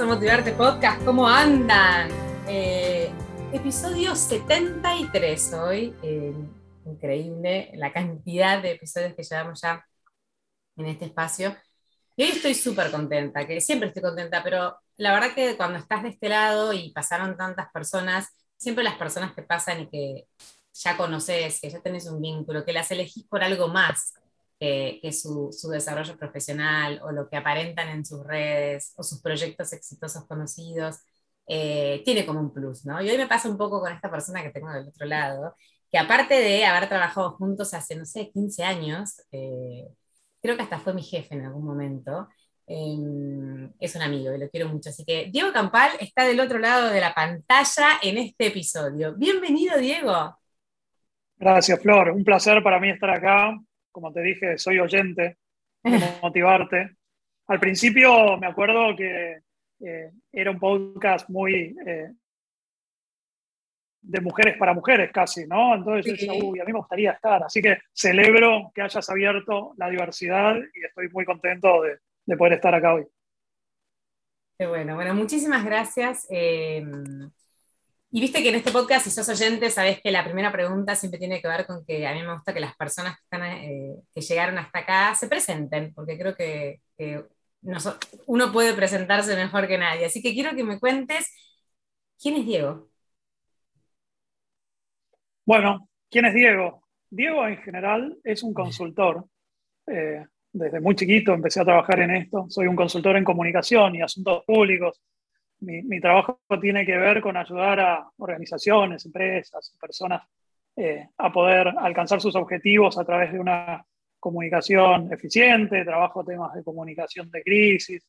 A Motivarte Podcast, ¿cómo andan? Eh, episodio 73 hoy, eh, increíble la cantidad de episodios que llevamos ya en este espacio. Y hoy estoy súper contenta, que siempre estoy contenta, pero la verdad que cuando estás de este lado y pasaron tantas personas, siempre las personas que pasan y que ya conoces, que ya tenés un vínculo, que las elegís por algo más, que su, desarrollo profesional o lo que aparentan en sus redes o sus proyectos exitosos conocidos, eh, tiene como un plus, ¿no? Y hoy me pasa un poco con esta persona que tengo del otro lado, que aparte de haber trabajado juntos hace, no sé, 15 años, eh, creo que hasta fue mi jefe en algún momento, eh, es un amigo y lo quiero mucho. Así que Diego Campal está del otro lado de la pantalla en este episodio. Bienvenido, Diego. Gracias, Flor. Un placer para mí estar acá como te dije, soy oyente, de motivarte. Al principio me acuerdo que eh, era un podcast muy eh, de mujeres para mujeres casi, ¿no? Entonces yo decía, uy, a mí me gustaría estar. Así que celebro que hayas abierto la diversidad y estoy muy contento de, de poder estar acá hoy. Qué bueno, bueno, muchísimas gracias. Eh, y viste que en este podcast, si sos oyente, sabés que la primera pregunta siempre tiene que ver con que a mí me gusta que las personas que, eh, que llegaron hasta acá se presenten, porque creo que, uno puede presentarse mejor que nadie. Así que quiero que me cuentes, ¿quién es Diego? Bueno, ¿quién es Diego? Diego en general es un consultor. Eh, desde muy chiquito empecé a trabajar en esto. Soy un consultor en comunicación y asuntos públicos mi, trabajo tiene que ver con ayudar a organizaciones, empresas, personas eh, a poder alcanzar sus objetivos a través de una comunicación eficiente, trabajo temas de comunicación de crisis.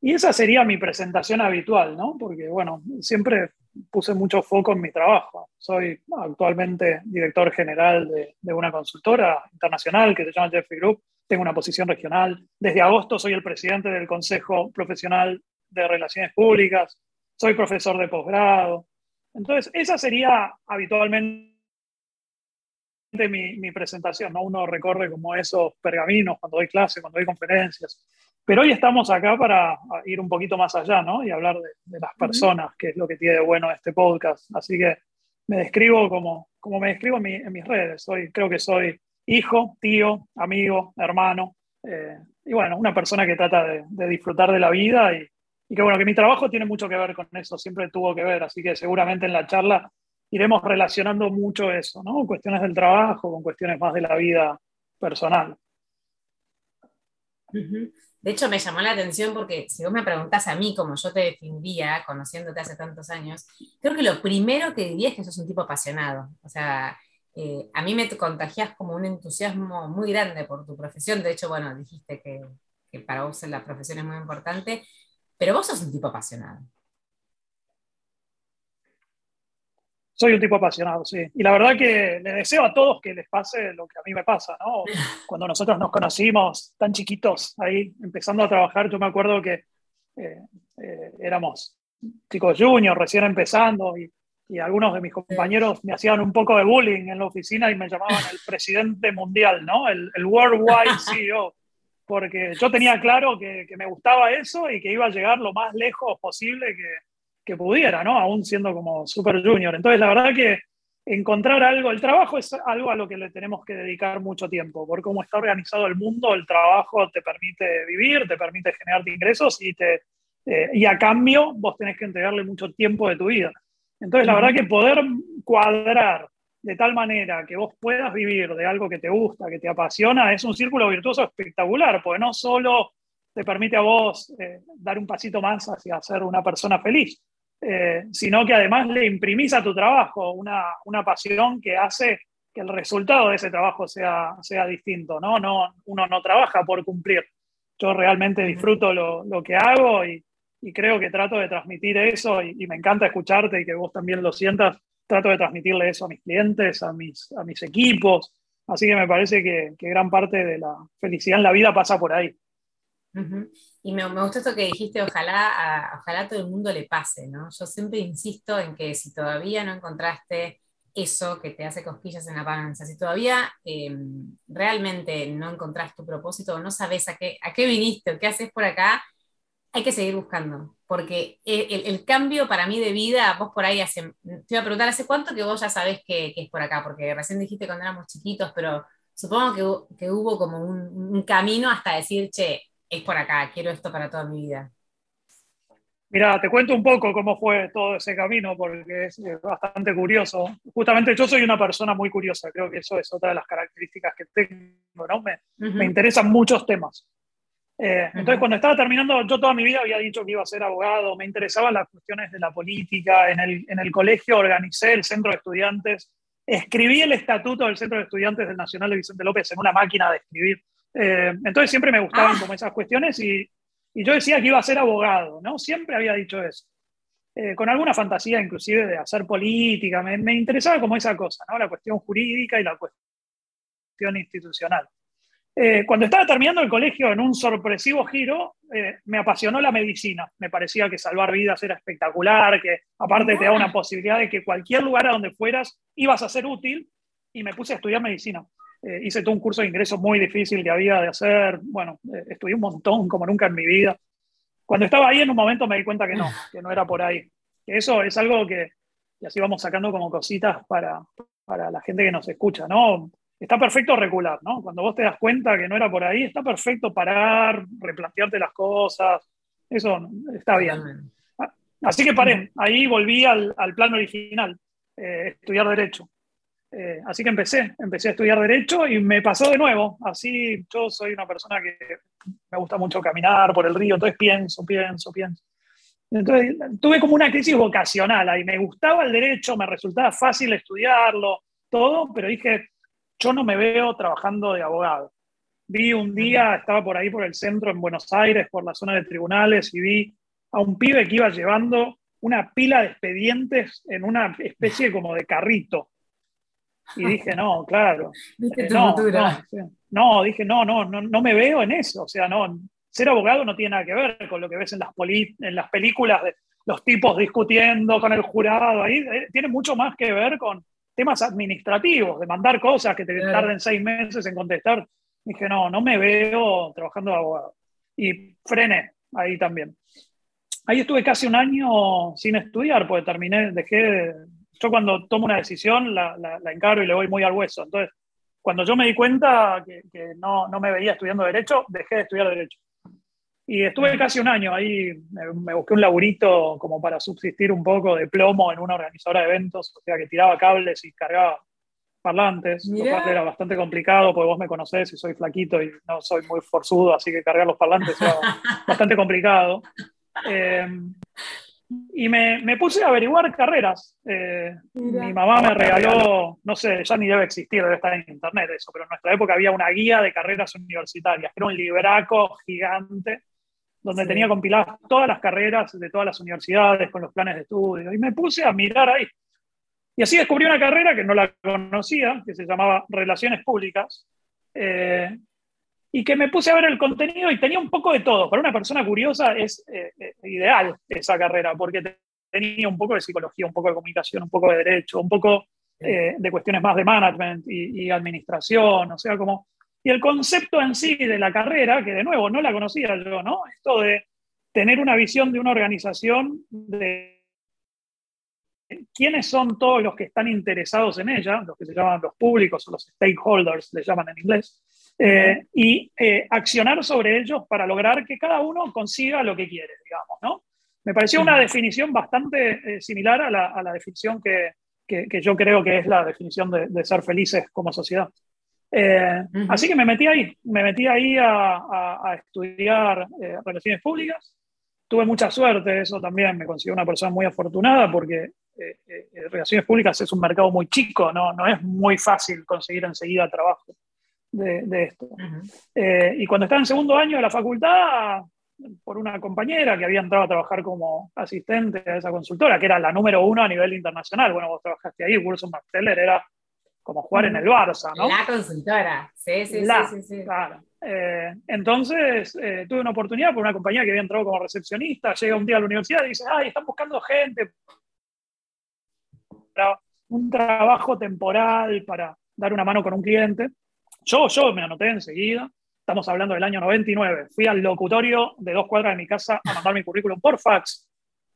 Y esa sería mi presentación habitual, ¿no? Porque, bueno, siempre puse mucho foco en mi trabajo. Soy actualmente director general de, de una consultora internacional que se llama Jeffrey Group. Tengo una posición regional. Desde agosto soy el presidente del Consejo Profesional de Relaciones Públicas, soy profesor de posgrado. Entonces, esa sería habitualmente mi, mi, presentación, ¿no? Uno recorre como esos pergaminos cuando doy clase, cuando doy conferencias. Pero hoy estamos acá para ir un poquito más allá, ¿no? Y hablar de, las personas, que es lo que tiene de bueno este podcast. Así que me describo como, como me describo en, mis redes. Soy, creo que soy hijo, tío, amigo, hermano. Eh, y bueno, una persona que trata de, de disfrutar de la vida y, y que bueno, que mi trabajo tiene mucho que ver con eso, siempre tuvo que ver, así que seguramente en la charla iremos relacionando mucho eso, ¿no? Cuestiones del trabajo con cuestiones más de la vida personal. De hecho, me llamó la atención porque si vos me preguntás a mí como yo te definiría, conociéndote hace tantos años, creo que lo primero que diría es que sos un tipo apasionado. O sea, eh, a mí me contagias como un entusiasmo muy grande por tu profesión. De hecho, bueno, dijiste que, que para vos la profesión es muy importante. Pero vos sos un tipo apasionado. Soy un tipo apasionado, sí. Y la verdad que le deseo a todos que les pase lo que a mí me pasa, ¿no? Cuando nosotros nos conocimos tan chiquitos, ahí empezando a trabajar, yo me acuerdo que eh, eh, éramos chicos juniors, recién empezando, y, y, algunos de mis compañeros me hacían un poco de bullying en la oficina y me llamaban el presidente mundial, ¿no? El, el Worldwide CEO porque yo tenía claro que, me gustaba eso y que iba a llegar lo más lejos posible que, que pudiera, ¿no? Aún siendo como super junior. Entonces, la verdad que encontrar algo, el trabajo es algo a lo que le tenemos que dedicar mucho tiempo, por cómo está organizado el mundo, el trabajo te permite vivir, te permite generarte ingresos y, te, eh, y a cambio vos tenés que entregarle mucho tiempo de tu vida. Entonces, la verdad que poder cuadrar de tal manera que vos puedas vivir de algo que te gusta, que te apasiona, es un círculo virtuoso espectacular, porque no solo te permite a vos eh, dar un pasito más hacia ser una persona feliz, eh, sino que además le imprimís a tu trabajo una, una, pasión que hace que el resultado de ese trabajo sea, sea distinto, ¿no? No, uno no trabaja por cumplir. Yo realmente disfruto lo, lo que hago y, y, creo que trato de transmitir eso y, y me encanta escucharte y que vos también lo sientas trato de transmitirle eso a mis clientes, a mis, a mis equipos. Así que me parece que, gran parte de la felicidad en la vida pasa por ahí. Y me, me, gustó esto que dijiste, ojalá a, ojalá todo el mundo le pase, ¿no? Yo siempre insisto en que si todavía no encontraste eso que te hace cosquillas en la panza, si todavía em, realmente no encontraste tu propósito, no sabes a qué, a qué viniste o qué haces por acá, hay que seguir buscando, porque el, cambio para mí de vida, vos por ahí hace, te iba a preguntar, ¿hace cuánto que vos ya sabés que, es por acá? Porque recién dijiste cuando éramos chiquitos, pero supongo que, hubo como un, camino hasta decir, che, es por acá, quiero esto para toda mi vida. Mira, te cuento un poco cómo fue todo ese camino, porque es bastante curioso. Justamente yo soy una persona muy curiosa, creo que eso es otra de las características que tengo, ¿no? Me, me interesan muchos temas. Eh, entonces, cuando estaba terminando, yo toda mi vida había dicho que iba a ser abogado, me interesaban las cuestiones de la política, en el, en el colegio organicé el centro de estudiantes, escribí el estatuto del centro de estudiantes del Nacional de Vicente López en una máquina de escribir. Eh, entonces siempre me gustaban ah. como esas cuestiones y, y, yo decía que iba a ser abogado, ¿no? Siempre había dicho eso. Eh, con alguna fantasía inclusive de hacer política, me, me interesaba como esa cosa, ¿no? La cuestión jurídica y la cuestión institucional. Eh, cuando estaba terminando el colegio, en un sorpresivo giro, eh, me apasionó la medicina. Me parecía que salvar vidas era espectacular, que aparte te da una posibilidad de que cualquier lugar a donde fueras ibas a ser útil, y me puse a estudiar medicina. Eh, hice todo un curso de ingreso muy difícil que había de hacer. Bueno, estudié un montón, como nunca en mi vida. Cuando estaba ahí, en un momento me di cuenta que no, que no era por ahí. Que eso es algo que, y así vamos sacando como cositas para, para la gente que nos escucha, ¿no? Está perfecto regular, ¿no? Cuando vos te das cuenta que no era por ahí, está perfecto parar, replantearte las cosas, eso está bien. Así que paré, ahí volví al, al plan original, eh, estudiar derecho. Eh, así que empecé, empecé a estudiar derecho y me pasó de nuevo. Así yo soy una persona que me gusta mucho caminar por el río, entonces pienso, pienso, pienso. Entonces tuve como una crisis vocacional ahí. Me gustaba el derecho, me resultaba fácil estudiarlo, todo, pero dije, yo no me veo trabajando de abogado. Vi un día, estaba por ahí por el centro en Buenos Aires, por la zona de tribunales, y vi a un pibe que iba llevando una pila de expedientes en una especie como de carrito. Y dije, no, claro. Eh, no, no, dije, no, no, no, no me veo en eso. O sea, no, ser abogado no tiene nada que ver con lo que ves en las, en las películas de los tipos discutiendo con el jurado. Ahí eh, tiene mucho más que ver con, temas administrativos, de mandar cosas que te tarden seis meses en contestar. Dije, no, no me veo trabajando de abogado. Y frené ahí también. Ahí estuve casi un año sin estudiar, porque terminé, dejé, yo cuando tomo una decisión la, la, la, encargo y le voy muy al hueso. Entonces, cuando yo me di cuenta que, que no, no, me veía estudiando Derecho, dejé de estudiar Derecho. Y estuve casi un año ahí, me, busqué un laburito como para subsistir un poco de plomo en una organizadora de eventos, o sea que tiraba cables y cargaba parlantes, lo cual era bastante complicado porque vos me conocés y soy flaquito y no soy muy forzudo, así que cargar los parlantes era bastante complicado. Eh, y me, me, puse a averiguar carreras. Eh, mi mamá me regaló, no sé, ya ni debe existir, debe estar en internet eso, pero en nuestra época había una guía de carreras universitarias, que era un libraco gigante donde tenía compiladas todas las carreras de todas las universidades con los planes de estudio. Y me puse a mirar ahí. Y así descubrí una carrera que no la conocía, que se llamaba Relaciones Públicas, eh, y que me puse a ver el contenido y tenía un poco de todo. Para una persona curiosa es eh, eh, ideal esa carrera, porque tenía un poco de psicología, un poco de comunicación, un poco de derecho, un poco de cuestiones más de management y, y administración, o sea, como y el concepto en sí de la carrera, que de nuevo no la conocía yo, ¿no? Esto de tener una visión de una organización, de quiénes son todos los que están interesados en ella, los que se llaman los públicos o los stakeholders, le llaman en inglés, eh, y eh, accionar sobre ellos para lograr que cada uno consiga lo que quiere, digamos, ¿no? Me pareció una definición bastante eh, similar a la, a la definición que, que, que, yo creo que es la definición de, de ser felices como sociedad. Eh, así que me metí ahí, me metí ahí a, a, estudiar eh, relaciones públicas. Tuve mucha suerte, eso también me considero una persona muy afortunada porque eh, relaciones públicas es un mercado muy chico, no, no es muy fácil conseguir enseguida trabajo de, de esto. y cuando estaba en segundo año de la facultad, por una compañera que había entrado a trabajar como asistente a esa consultora, que era la número uno a nivel internacional. Bueno, vos trabajaste ahí, Wilson Marteller era como jugar en el Barça, ¿no? La consultora, sí, sí, sí, sí, Claro. Eh, entonces eh, tuve una oportunidad por una compañía que había entrado como recepcionista, llega un día a la universidad y dice, ay, están buscando gente para un trabajo temporal, para dar una mano con un cliente. Yo, yo me anoté enseguida, estamos hablando del año 99, fui al locutorio de dos cuadras de mi casa a mandar mi currículum por fax,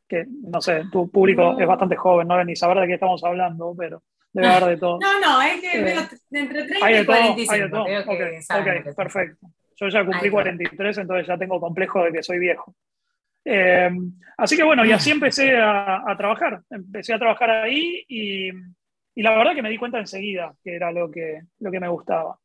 que no sé, tu público es bastante joven, no ni saber de qué estamos hablando, pero debe haber de todo. No, no, es que eh, entre 30 y 45. Hay de todo. ok, perfecto. Yo ya cumplí 43, entonces ya tengo complejo de que soy viejo. Eh, así que bueno, y así empecé a, trabajar. Empecé a trabajar ahí y, y, la verdad que me di cuenta enseguida que era lo que, lo que me gustaba.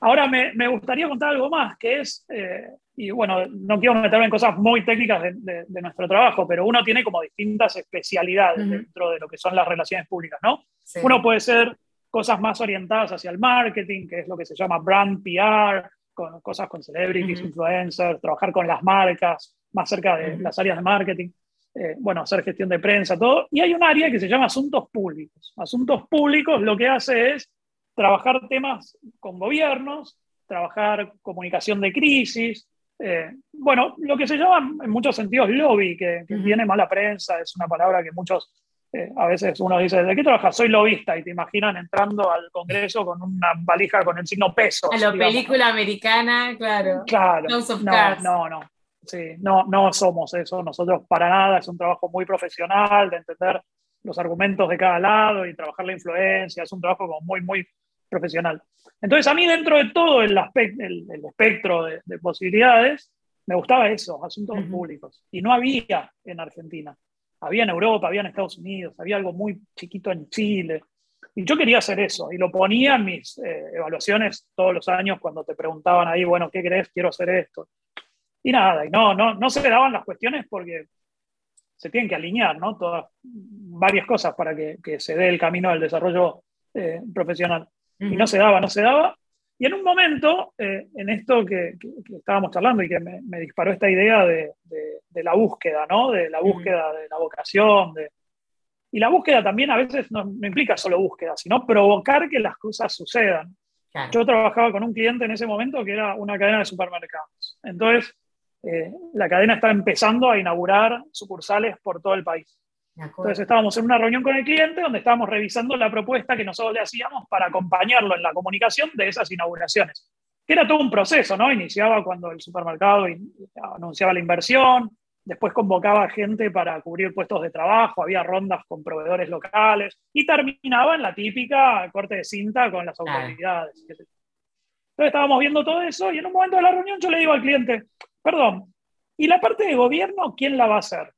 Ahora me, me gustaría contar algo más, que es, eh, y bueno, no quiero meterme en cosas muy técnicas de, de, nuestro trabajo, pero uno tiene como distintas especialidades dentro de lo que son las relaciones públicas, ¿no? Uno puede ser cosas más orientadas hacia el marketing, que es lo que se llama brand PR, con cosas con celebrities, influencers, trabajar con las marcas, más cerca de las áreas de marketing, eh, bueno, hacer gestión de prensa, todo. Y hay un área que se llama asuntos públicos. Asuntos públicos lo que hace es trabajar temas con gobiernos, trabajar comunicación de crisis, eh, bueno, lo que se llama en muchos sentidos lobby, que, que tiene mala prensa, es una palabra que muchos eh, a veces uno dice, ¿de qué trabajas? Soy lobista y te imaginan entrando al Congreso con una valija con el signo peso. A la película americana, claro. Claro. No, no, no. Sí, no, no somos eso. Nosotros para nada. Es un trabajo muy profesional de entender los argumentos de cada lado y trabajar la influencia. Es un trabajo como muy, muy profesional. Entonces, a mí, dentro de todo el, el, el espectro de, posibilidades, me gustaba eso, asuntos públicos. Y no había en Argentina había en Europa, había en Estados Unidos, había algo muy chiquito en Chile. Y yo quería hacer eso, y lo ponía en mis eh, evaluaciones todos los años cuando te preguntaban ahí, bueno, ¿qué crees? Quiero hacer esto. Y nada, y no, no, no se daban las cuestiones porque se tienen que alinear, ¿no? Todas, varias cosas para que, que se dé el camino del desarrollo eh, profesional. Y no se daba, no se daba. Y en un momento, eh, en esto que, estábamos charlando y que me, disparó esta idea de, la búsqueda, ¿no? De la búsqueda de la vocación. De... Y la búsqueda también a veces no, implica solo búsqueda, sino provocar que las cosas sucedan. Yo trabajaba con un cliente en ese momento que era una cadena de supermercados. Entonces, eh, la cadena estaba empezando a inaugurar sucursales por todo el país. Entonces estábamos en una reunión con el cliente donde estábamos revisando la propuesta que nosotros le hacíamos para acompañarlo en la comunicación de esas inauguraciones. Que era todo un proceso, ¿no? Iniciaba cuando el supermercado anunciaba la inversión, después convocaba gente para cubrir puestos de trabajo, había rondas con proveedores locales y terminaba en la típica corte de cinta con las autoridades. Entonces estábamos viendo todo eso y en un momento de la reunión yo le digo al cliente, perdón, ¿y la parte de gobierno quién la va a hacer?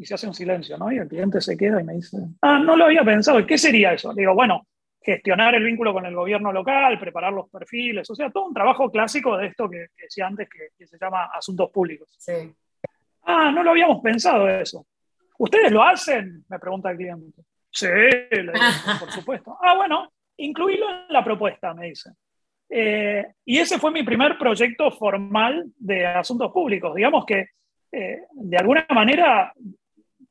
Y se hace un silencio, ¿no? Y el cliente se queda y me dice, ah, no lo había pensado, ¿qué sería eso? Le digo, bueno, gestionar el vínculo con el gobierno local, preparar los perfiles, o sea, todo un trabajo clásico de esto que, decía antes que, se llama asuntos públicos. Sí. Ah, no lo habíamos pensado eso. ¿Ustedes lo hacen? Me pregunta el cliente. Sí, le digo, por supuesto. Ah, bueno, incluirlo en la propuesta, me dice. Eh, y ese fue mi primer proyecto formal de asuntos públicos. Digamos que, eh, de alguna manera,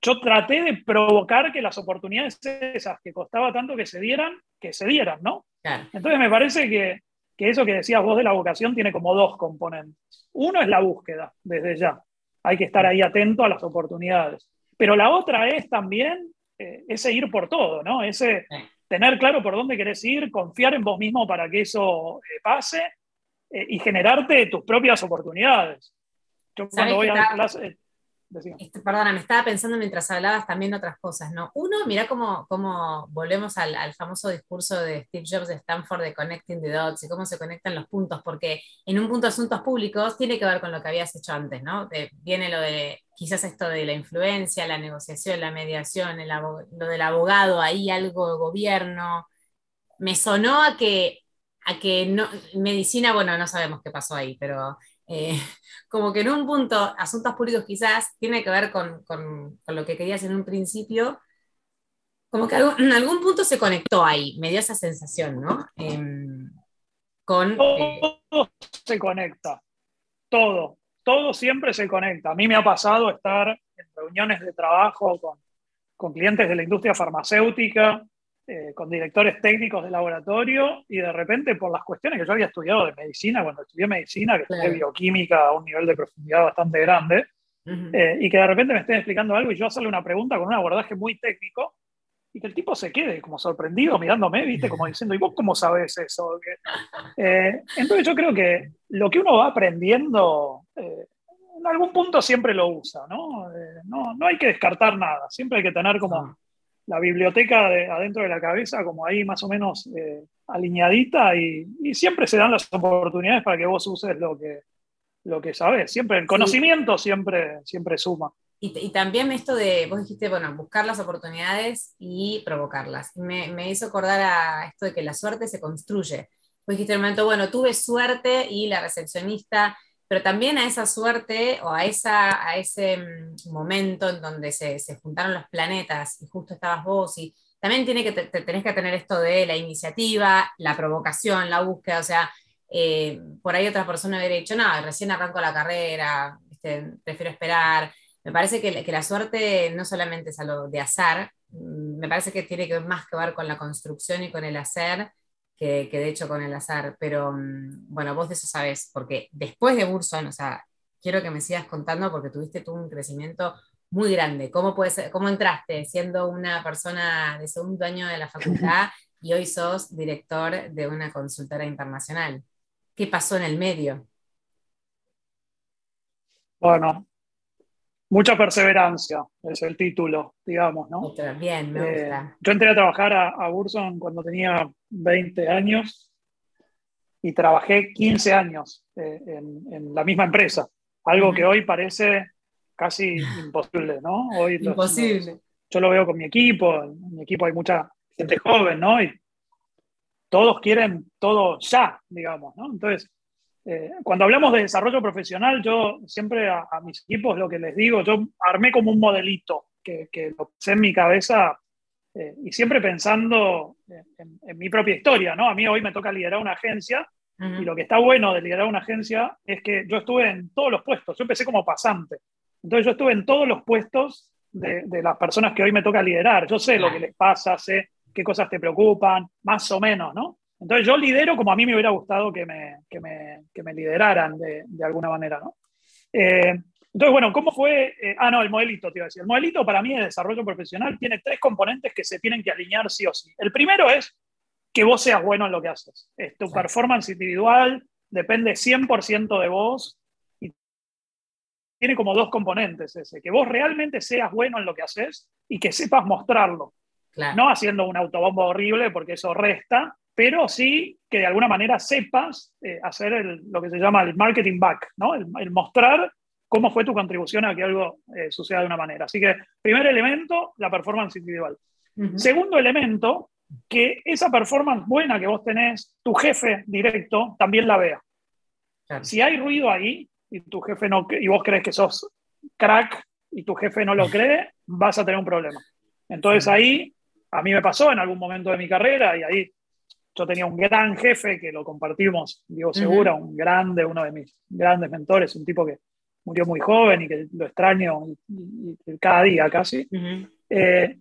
yo traté de provocar que las oportunidades esas que costaba tanto que se dieran, que se dieran, ¿no? Entonces me parece que, que, eso que decías vos de la vocación tiene como dos componentes. Uno es la búsqueda, desde ya. Hay que estar ahí atento a las oportunidades. Pero la otra es también eh, ese ir por todo, ¿no? Ese tener claro por dónde querés ir, confiar en vos mismo para que eso eh, pase eh, y generarte tus propias oportunidades. Yo cuando voy a clase este, perdona, me estaba pensando mientras hablabas también otras cosas, ¿no? Uno, mira cómo, cómo volvemos al, famoso discurso de Steve Jobs de Stanford de Connecting the Dots y cómo se conectan los puntos, porque en un punto asuntos públicos tiene que ver con lo que habías hecho antes, ¿no? viene lo de quizás esto de la influencia, la negociación, la mediación, lo del abogado, ahí algo de gobierno. Me sonó a que, a que no, medicina, bueno, no sabemos qué pasó ahí, pero eh, como que en un punto, asuntos públicos quizás tiene que ver con, con, lo que querías en un principio, como que en algún punto se conectó ahí, me dio esa sensación, ¿no? Em, con, eh, todo se conecta, todo, todo siempre se conecta. A mí me ha pasado estar en reuniones de trabajo con, con clientes de la industria farmacéutica, eh, con directores técnicos de laboratorio y de repente por las cuestiones que yo había estudiado de medicina, cuando estudié medicina, que estudié bioquímica a un nivel de profundidad bastante grande, eh, y que de repente me estén explicando algo y yo hacerle una pregunta con un abordaje muy técnico, y que el tipo se quede como sorprendido mirándome, ¿viste? Como diciendo, ¿y vos cómo sabes eso? Eh, entonces yo creo que lo que uno va aprendiendo, eh, en algún punto siempre lo usa, ¿no? Eh, ¿no? ¿no? hay que descartar nada, siempre hay que tener como la biblioteca de, adentro de la cabeza, como ahí más o menos alineadita y, y, siempre se dan las oportunidades para que vos uses lo que, lo que sabes. Siempre el conocimiento siempre, siempre suma. Y, también esto de, vos dijiste, bueno, buscar las oportunidades y provocarlas. Me, me, hizo acordar a esto de que la suerte se construye. Vos dijiste en el momento, bueno, tuve suerte y la recepcionista, pero también a esa suerte o a, esa, a ese mm, momento en donde se, se juntaron los planetas y justo estabas vos y también tiene que, tenés que tener esto de la iniciativa, la provocación, la búsqueda, o sea, eh, por ahí otra persona hubiera dicho, no, recién arranco la carrera, prefiero esperar, me parece que, la suerte no solamente es algo de azar, mm, me parece que tiene que más que ver con la construcción y con el hacer que, de hecho con el azar. Pero mm, bueno, vos de eso sabes, porque después de Burson, o sea, quiero que me sigas contando porque tuviste tú un crecimiento muy grande. ¿Cómo, puede ¿Cómo entraste siendo una persona de segundo año de la facultad y hoy sos director de una consultora internacional? ¿Qué pasó en el medio? Bueno, Mucha perseverancia es el título, digamos, ¿no? Bien, me eh, gusta. yo entré a trabajar a, Burson cuando tenía 20 años y trabajé 15 años eh, en, la misma empresa, algo que hoy parece casi imposible, ¿no? Hoy imposible. yo lo veo con mi equipo, en mi equipo hay mucha gente joven, ¿no? Y todos quieren todo ya, digamos, ¿no? Entonces, eh, cuando hablamos de desarrollo profesional, yo siempre a, mis equipos lo que les digo, yo armé como un modelito que, lo puse en mi cabeza eh, y siempre pensando en, mi propia historia, ¿no? A mí hoy me toca liderar una agencia y lo que está bueno de liderar una agencia es que yo estuve en todos los puestos, yo empecé como pasante, entonces yo estuve en todos los puestos de, de las personas que hoy me toca liderar, yo sé lo que les pasa, sé qué cosas te preocupan, más o menos, ¿no? Entonces yo lidero como a mí me hubiera gustado que me, que me, que me lideraran de, de, alguna manera, ¿no? Eh, entonces, bueno, ¿cómo fue? Eh, ah, no, el modelito, te iba a decir. El modelito para mí de desarrollo profesional tiene tres componentes que se tienen que alinear sí o sí. El primero es que vos seas bueno en lo que haces. Es tu performance individual depende 100% de vos y tiene como dos componentes ese, que vos realmente seas bueno en lo que haces y que sepas mostrarlo. No haciendo un autobombo horrible porque eso resta, pero sí que de alguna manera sepas eh, hacer lo que se llama el marketing back, ¿no? el, mostrar cómo fue tu contribución a que algo eh, suceda de una manera. Así que, primer elemento, la performance individual. Segundo elemento, que esa performance buena que vos tenés, tu jefe directo también la vea. Si hay ruido ahí y tu jefe no, y vos crees que sos crack y tu jefe no lo cree, vas a tener un problema. Entonces ahí, a mí me pasó en algún momento de mi carrera y ahí yo tenía un gran jefe que lo compartimos, Diego Segura, un grande, uno de mis grandes mentores, un tipo que murió muy joven y que lo extraño cada día casi. Eh,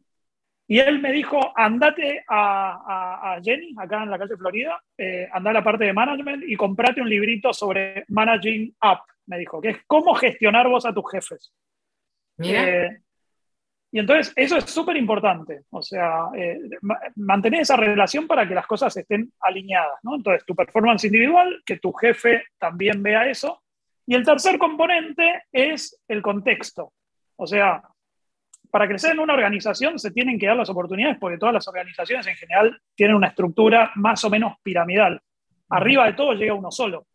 y él me dijo, andate a, Jenny, acá en la calle Florida, eh, anda a la parte de management y comprate un librito sobre Managing Up, me dijo, que es cómo gestionar vos a tus jefes. Eh, y entonces eso es súper importante, o sea, eh, mantener esa relación para que las cosas estén alineadas, ¿no? Entonces, tu performance individual, que tu jefe también vea eso. Y el tercer componente es el contexto. O sea, para crecer en una organización se tienen que dar las oportunidades porque todas las organizaciones en general tienen una estructura más o menos piramidal. Arriba de todo llega uno solo.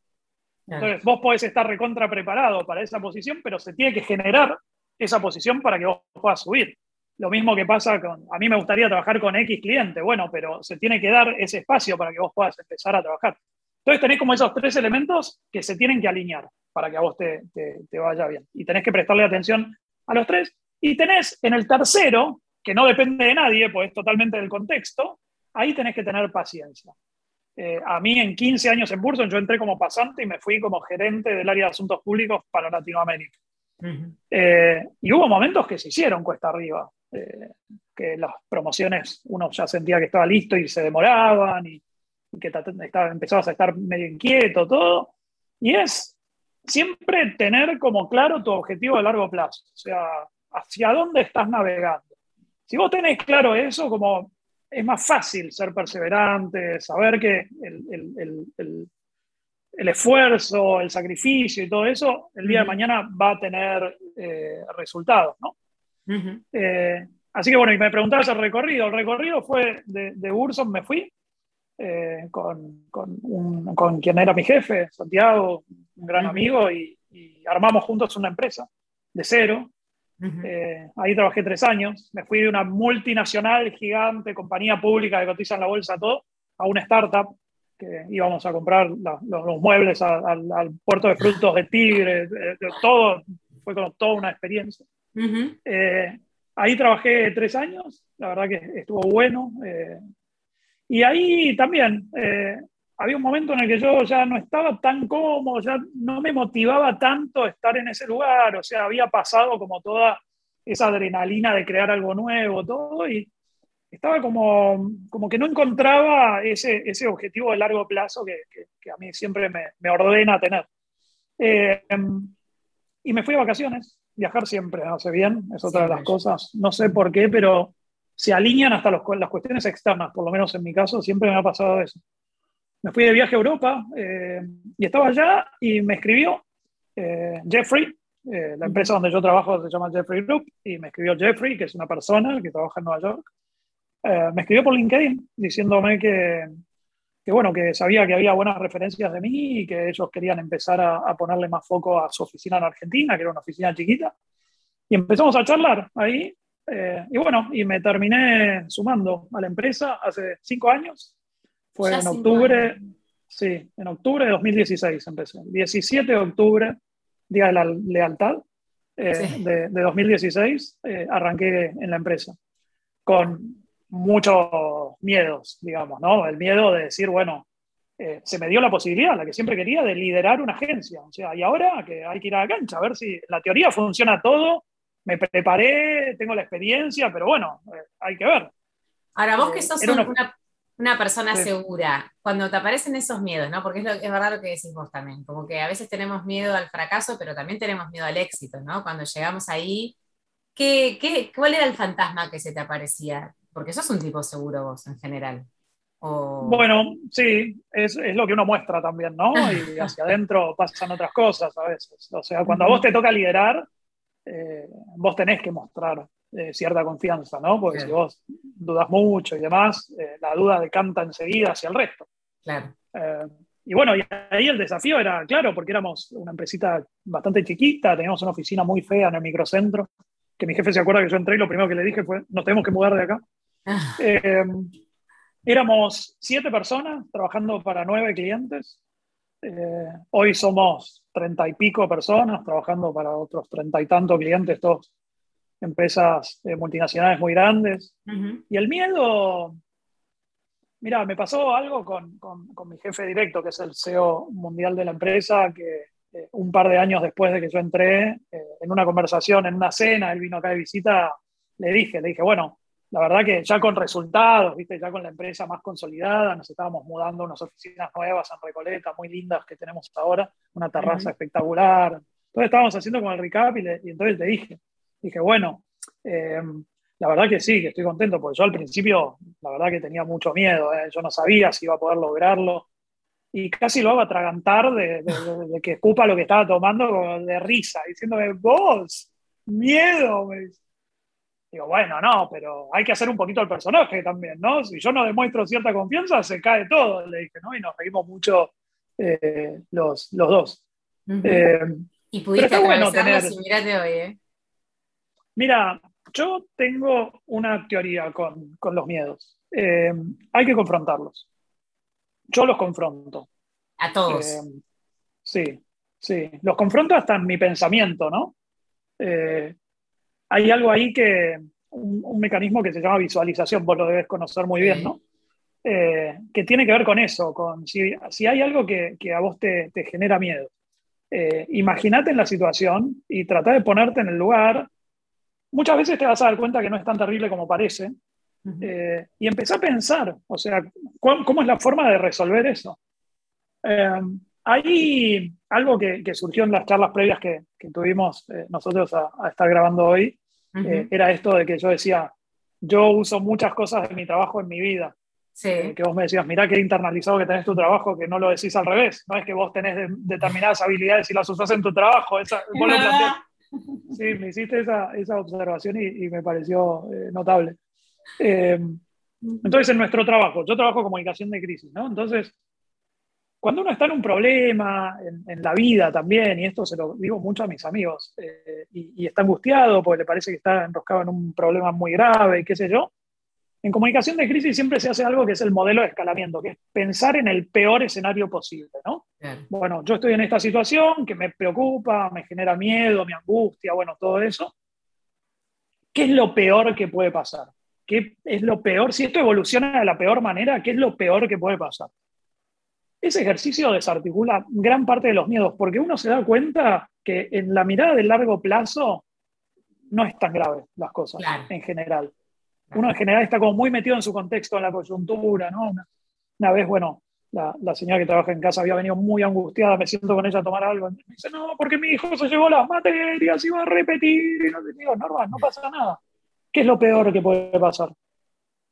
Entonces, vos podés estar recontra preparado para esa posición, pero se tiene que generar esa posición para que vos puedas subir. Lo mismo que pasa con, a mí me gustaría trabajar con X cliente, bueno, pero se tiene que dar ese espacio para que vos puedas empezar a trabajar. Entonces tenés como esos tres elementos que se tienen que alinear para que a vos te, te, vaya bien. Y tenés que prestarle atención a los tres. Y tenés en el tercero, que no depende de nadie, pues totalmente del contexto, ahí tenés que tener paciencia. Eh, a mí en 15 años en Burson yo entré como pasante y me fui como gerente del área de asuntos públicos para Latinoamérica. Eh, y hubo momentos que se hicieron cuesta arriba, eh, que las promociones uno ya sentía que estaba listo y se demoraban y, que estaba, empezabas a estar medio inquieto, todo. Y es siempre tener como claro tu objetivo a largo plazo, o sea, hacia dónde estás navegando. si vos tenés claro eso, como es más fácil ser perseverante, saber que el, esfuerzo, el sacrificio y todo eso, el día de mañana va a tener eh, resultados, ¿no? Eh, así que bueno, y me preguntabas el recorrido. El recorrido fue de, de Urson, me fui eh, con, con, quien era mi jefe, Santiago, un gran amigo, y, armamos juntos una empresa de cero. Eh, ahí trabajé tres años. Me fui de una multinacional gigante, compañía pública que cotiza en la bolsa, todo, a una startup que íbamos a comprar los, muebles al, puerto de frutos de Tigre, todo, fue como toda una experiencia. Eh, ahí trabajé tres años, la verdad que estuvo bueno. Eh, y ahí también había un momento en el que yo ya no estaba tan cómodo, ya no me motivaba tanto estar en ese lugar, o sea, había pasado como toda esa adrenalina de crear algo nuevo, todo, y estaba como, como que no encontraba ese, ese objetivo de largo plazo que, que, a mí siempre me, me ordena tener. Eh, y me fui a vacaciones, viajar siempre hace bien, es otra de las cosas, no sé por qué, pero se alinean hasta los, las cuestiones externas, por lo menos en mi caso, siempre me ha pasado eso me fui de viaje a Europa eh, y estaba allá y me escribió eh, Jeffrey, eh, la empresa donde yo trabajo se llama Jeffrey Group, y me escribió Jeffrey, que es una persona que trabaja en Nueva York. me escribió por LinkedIn diciéndome que, que, bueno, que sabía que había buenas referencias de mí y que ellos querían empezar a, a ponerle más foco a su oficina en Argentina, que era una oficina chiquita. Y empezamos a charlar ahí. Y bueno, y me terminé sumando a la empresa hace cinco años fue en octubre, sí, en octubre de 2016 empecé. 17 de octubre, Día de la Lealtad, eh, de, de, 2016, eh, arranqué en la empresa. Con muchos miedos, digamos, ¿no? El miedo de decir, bueno, eh, se me dio la posibilidad, la que siempre quería, de liderar una agencia. O sea, y ahora que hay que ir a la cancha, a ver si la teoría funciona todo, me preparé, tengo la experiencia, pero bueno, hay que ver. Ahora, vos que sos una, una persona segura, cuando te aparecen esos miedos, ¿no? Porque es, es, verdad lo que decís vos también, como que a veces tenemos miedo al fracaso, pero también tenemos miedo al éxito, ¿no? Cuando llegamos ahí, ¿qué, qué, cuál era el fantasma que se te aparecía? Porque sos un tipo seguro vos en general. Bueno, sí, es, es, lo que uno muestra también, ¿no? Y hacia adentro pasan otras cosas a veces. O sea, cuando a vos te toca liderar, eh, vos tenés que mostrar eh, cierta confianza, ¿no? Porque si vos dudas mucho y demás, eh, la duda decanta enseguida hacia el resto. Claro. Y bueno, y ahí el desafío era, claro, porque éramos una empresita bastante chiquita, teníamos una oficina muy fea en el microcentro, que mi jefe se acuerda que yo entré y lo primero que le dije fue, nos tenemos que mudar de acá. Ah. éramos siete personas trabajando para nueve clientes. hoy somos treinta y pico personas trabajando para otros treinta y tantos clientes, todos empresas eh, multinacionales muy grandes. Y el miedo, mira, me pasó algo con, con, mi jefe directo, que es el CEO mundial de la empresa, que eh, un par de años después de que yo entré, eh, en una conversación, en una cena, él vino acá de visita, le dije, le dije, bueno, la verdad que ya con resultados, ¿viste? ya con la empresa más consolidada, nos estábamos mudando a unas oficinas nuevas en Recoleta, muy lindas que tenemos ahora, una terraza espectacular. Entonces estábamos haciendo con el recap y, y entonces le dije, dije, bueno, eh, la verdad que sí, que estoy contento, porque yo al principio, la verdad que tenía mucho miedo, eh, yo no sabía si iba a poder lograrlo, y casi lo hago atragantar de, de, que escupa lo que estaba tomando de risa, diciéndome, vos, miedo, me Digo, bueno, no, pero hay que hacer un poquito el personaje también, ¿no? Si yo no demuestro cierta confianza, se cae todo, le dije, ¿no? Y nos reímos mucho eh, los, los, dos. y pudiste bueno tener... y mirate hoy, ¿eh? Mira, yo tengo una teoría con, los miedos. Eh, hay que confrontarlos. Yo los confronto. A todos. Eh, sí, sí. Los confronto hasta en mi pensamiento, ¿no? Eh, hay algo ahí que, un, mecanismo que se llama visualización, vos lo debes conocer muy bien, ¿no? que tiene que ver con eso, con si, hay algo que, a vos te, genera miedo. Imagínate en la situación y trata de ponerte en el lugar muchas veces te vas a dar cuenta que no es tan terrible como parece. Eh, y empecé a pensar, o sea, ¿cómo es la forma de resolver eso? Eh, hay algo que, surgió en las charlas previas que, tuvimos eh, nosotros a, estar grabando hoy, era esto de que yo decía, yo uso muchas cosas de mi trabajo en mi vida. Sí. Eh, que vos me decías, mirá qué internalizado que tenés tu trabajo, que no lo decís al revés. No es que vos tenés de- determinadas habilidades y las usás en tu trabajo. Esa, vos lo. Sí, me hiciste esa, esa observación y, y me pareció eh, notable. Eh, entonces, en nuestro trabajo, yo trabajo comunicación de crisis, ¿no? Entonces, cuando uno está en un problema, en, en la vida también, y esto se lo digo mucho a mis amigos, eh, y, y está angustiado porque le parece que está enroscado en un problema muy grave y qué sé yo, en comunicación de crisis siempre se hace algo que es el modelo de escalamiento, que es pensar en el peor escenario posible, ¿no? Bueno, yo estoy en esta situación que me preocupa, me genera miedo, me angustia, bueno, todo eso. ¿Qué es lo peor que puede pasar? ¿Qué es lo peor? Si esto evoluciona de la peor manera, ¿qué es lo peor que puede pasar? Ese ejercicio desarticula gran parte de los miedos, porque uno se da cuenta que en la mirada de largo plazo no es tan grave las cosas Claro. en general. Uno en general está como muy metido en su contexto, en la coyuntura, ¿no? Una, una vez, bueno, la, la señora que trabaja en casa había venido muy angustiada, me siento con ella a tomar algo. Me dice, no, porque mi hijo se llevó las materias y va a repetir. Y no te digo, normal, no pasa nada. ¿Qué es lo peor que puede pasar?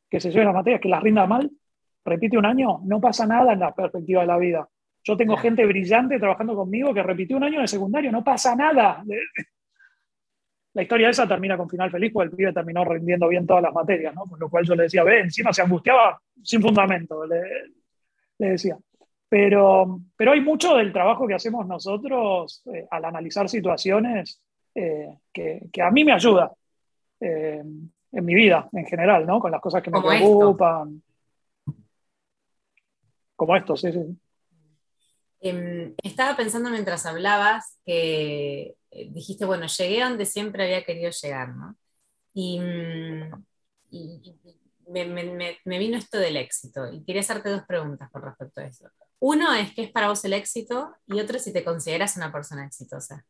Que se lleve las materias, que las rinda mal, repite un año, no pasa nada en la perspectiva de la vida. Yo tengo gente brillante trabajando conmigo que repitió un año de secundario, no pasa nada. La historia esa termina con final feliz porque el pibe terminó rindiendo bien todas las materias, ¿no? Con lo cual yo le decía, ve, encima se angustiaba sin fundamento, le, le decía. Pero, pero hay mucho del trabajo que hacemos nosotros eh, al analizar situaciones eh, que, que a mí me ayuda eh, en mi vida en general, ¿no? Con las cosas que me esto. Como esto, sí, sí. Em, estaba pensando mientras hablabas que eh, dijiste, bueno, llegué a donde siempre había querido llegar, ¿no? Y, mm, y- me, me- me- me vino esto del éxito y quería hacerte dos preguntas con respecto a eso. Uno es qué es para vos el éxito y otro si te consideras una persona exitosa.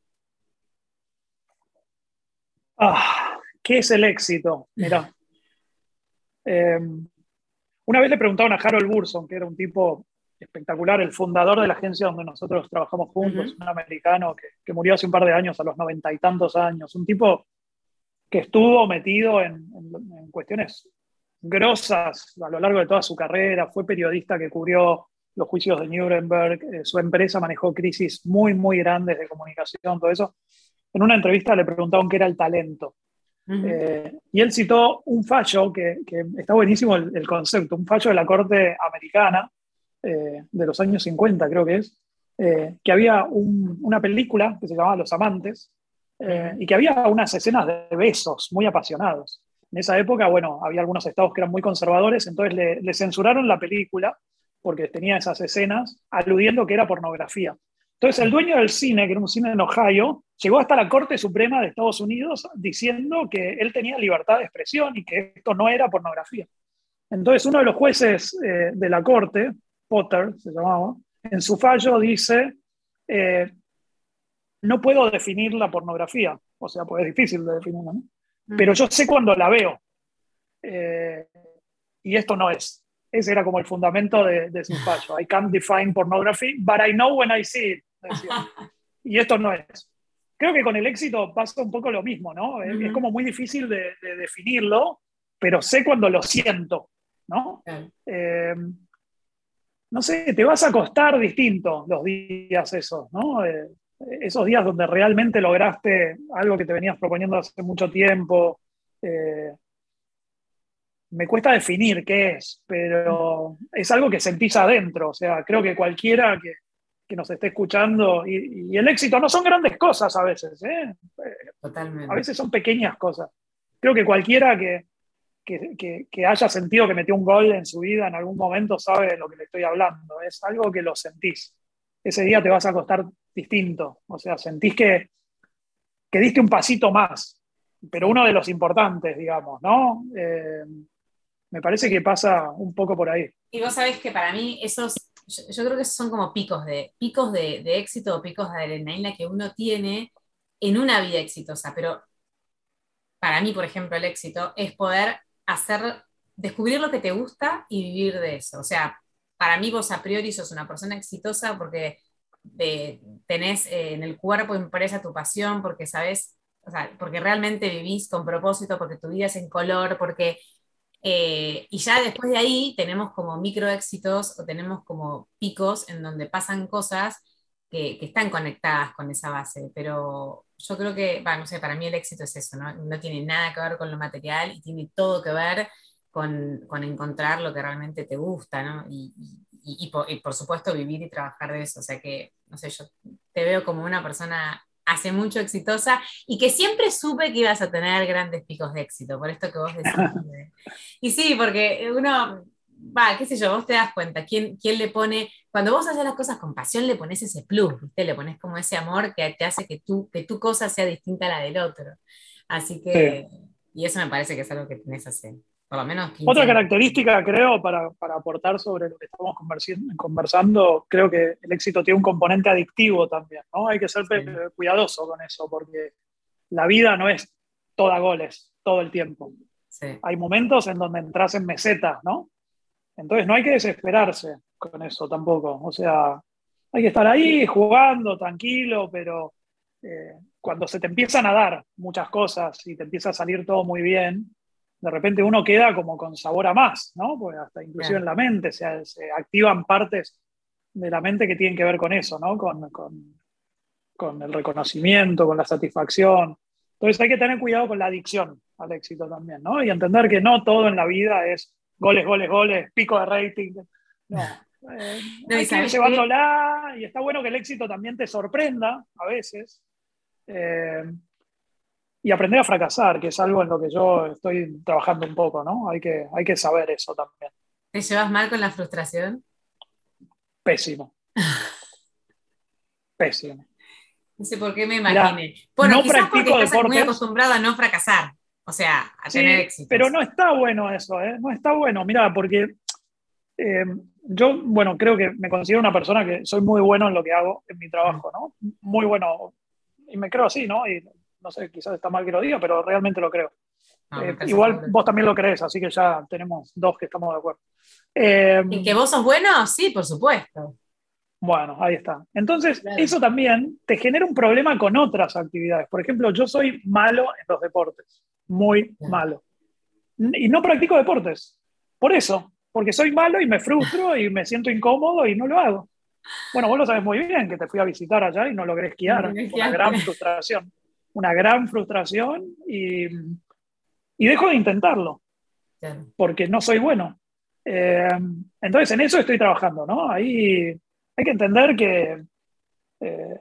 Ah, ¿qué es el éxito? Mira. Eh, una vez le preguntaron a Harold Burson, que era un tipo espectacular, el fundador de la agencia donde nosotros trabajamos juntos, un americano que, que murió hace un par de años, a los noventa y tantos años, un tipo que estuvo metido en, en- en cuestiones grosas a lo largo de toda su carrera, fue periodista que cubrió los juicios de Nuremberg, eh, su empresa manejó crisis muy, muy grandes de comunicación, todo eso. En una entrevista le preguntaron qué era el talento. Eh, y él citó un fallo que, que está buenísimo el, el concepto, un fallo de la Corte Americana eh, de los años 50, creo que es, eh, que había un- una película que se llamaba Los Amantes y que había unas escenas de besos muy apasionados. En esa época, bueno, había algunos estados que eran muy conservadores, entonces le, le censuraron la película porque tenía esas escenas aludiendo que era pornografía. Entonces el dueño del cine, que era un cine en Ohio, llegó hasta la Corte Suprema de Estados Unidos diciendo que él tenía libertad de expresión y que esto no era pornografía. Entonces uno de los jueces eh, de la Corte, Potter se llamaba, en su fallo dice, eh, no puedo definir la pornografía, o sea, pues es difícil de definirla, ¿no? pero yo sé cuando la veo. Eh, y esto no es. Ese era como el fundamento de, de su fallo. I can't define pornography, but I know when I see it. Y esto no es. Creo que con el éxito pasa un poco lo mismo, ¿no? Es- Ujú. Es como muy difícil de, de definirlo, pero sé cuando lo siento, ¿no? Eh, no sé, te vas a acostar distinto los días esos, ¿no? Eh, esos días donde realmente lograste algo que te venías proponiendo hace mucho tiempo. eh, me cuesta definir qué es, pero es algo que sentís adentro. O sea, creo que cualquiera que, que nos esté escuchando, y, y el éxito no son grandes cosas a veces, ¿eh? Totalmente. a veces son pequeñas cosas. Creo que cualquiera que, que, que- que haya sentido que metió un gol en su vida en algún momento sabe de lo que le estoy hablando. Es algo que lo sentís. Ese día te vas a acostar distinto. O sea, sentís que, que diste un pasito más, pero uno de los importantes, digamos, ¿no? Eh, me parece que pasa un poco por ahí. Y vos sabés que para mí esos, yo, creo que son como picos de, picos de, de éxito o picos de adrenalina que uno tiene en una vida exitosa. Pero para mí, por ejemplo, el éxito es poder hacer, descubrir lo que te gusta y vivir de eso. O sea, para mí vos a priori sos una persona exitosa porque eh, tenés eh, en el cuerpo impresa tu pasión, porque sabes porque realmente vivís con propósito, porque tu vida es en color, porque... Eh, y ya después de ahí tenemos como micro éxitos o tenemos como picos en donde pasan cosas que, están conectadas con esa base, pero yo creo que, no sé, para mí el éxito es eso, ¿no? no tiene nada que ver con lo material y tiene todo que ver con, con encontrar lo que realmente te gusta, ¿no? Y, y, por, supuesto vivir y trabajar de eso, o sea que, no sé, yo te veo como una persona hace mucho exitosa y que siempre supe que ibas a tener grandes picos de éxito, por esto que vos decís. y sí, porque uno, va, qué sé yo, vos te das cuenta, ¿quién, quién le pone, cuando vos haces las cosas con pasión, le pones ese plus, ¿viste? le pones como ese amor que te hace que, tú, que tu cosa sea distinta a la del otro. Así que, y eso me parece que es algo que tenés hacer. Por lo menos Otra característica, creo, para, para, aportar sobre lo que estamos conversando, creo que el éxito tiene un componente adictivo también, ¿no? Hay que ser cuidadoso con eso, porque la vida no es toda goles todo el tiempo. Hay momentos en donde entras en mesetas, ¿no? Entonces no hay que desesperarse con eso tampoco. O sea, hay que estar ahí jugando, tranquilo, pero eh, cuando se te empiezan a dar muchas cosas y te empieza a salir todo muy bien, de repente uno queda como con sabor a más, ¿no? Porque hasta inclusive en la mente se, activan partes de la mente que tienen que ver con eso, ¿no? Con, con, el reconocimiento, con la satisfacción. Entonces hay que tener cuidado con la adicción al éxito también, ¿no? Y entender que no todo en la vida es goles, goles, goles, pico de rating. No. Eh, hay que ir llevándola y está bueno que el éxito también te sorprenda a veces. Eh, y aprender a fracasar, que es algo en lo que yo estoy trabajando un poco, ¿no? Hay que, hay que saber eso también. ¿Te llevas mal con la frustración? Pésimo. Pésimo. No sé por qué me imaginé. bueno, no quizás porque estás muy acostumbrado a no fracasar, o sea, a tener éxito. Pero no está bueno eso, ¿eh? No está bueno. Mira, porque eh, yo, bueno, creo que me considero una persona que soy muy bueno en lo que hago en mi trabajo, ¿no? Muy bueno. Y me creo así, ¿no? Y no sé, quizás está mal que lo diga, pero realmente lo creo. Ah, eh, igual vos también lo crees, así que ya tenemos dos que estamos de acuerdo. Eh, ¿Y que vos sos bueno? Sí, por supuesto. Bueno, ahí está. Entonces, eso también te genera un problema con otras actividades. Por ejemplo, yo soy malo en los deportes, muy malo. Y no practico deportes. Por eso, porque soy malo y me frustro y me siento incómodo y no lo hago. Bueno, vos lo sabes muy bien, que te fui a visitar allá y no logré esquiar. Una gran frustración una gran frustración y, y dejo de intentarlo, porque no soy bueno. Eh, entonces en eso estoy trabajando, ¿no? Ahí hay que entender que eh,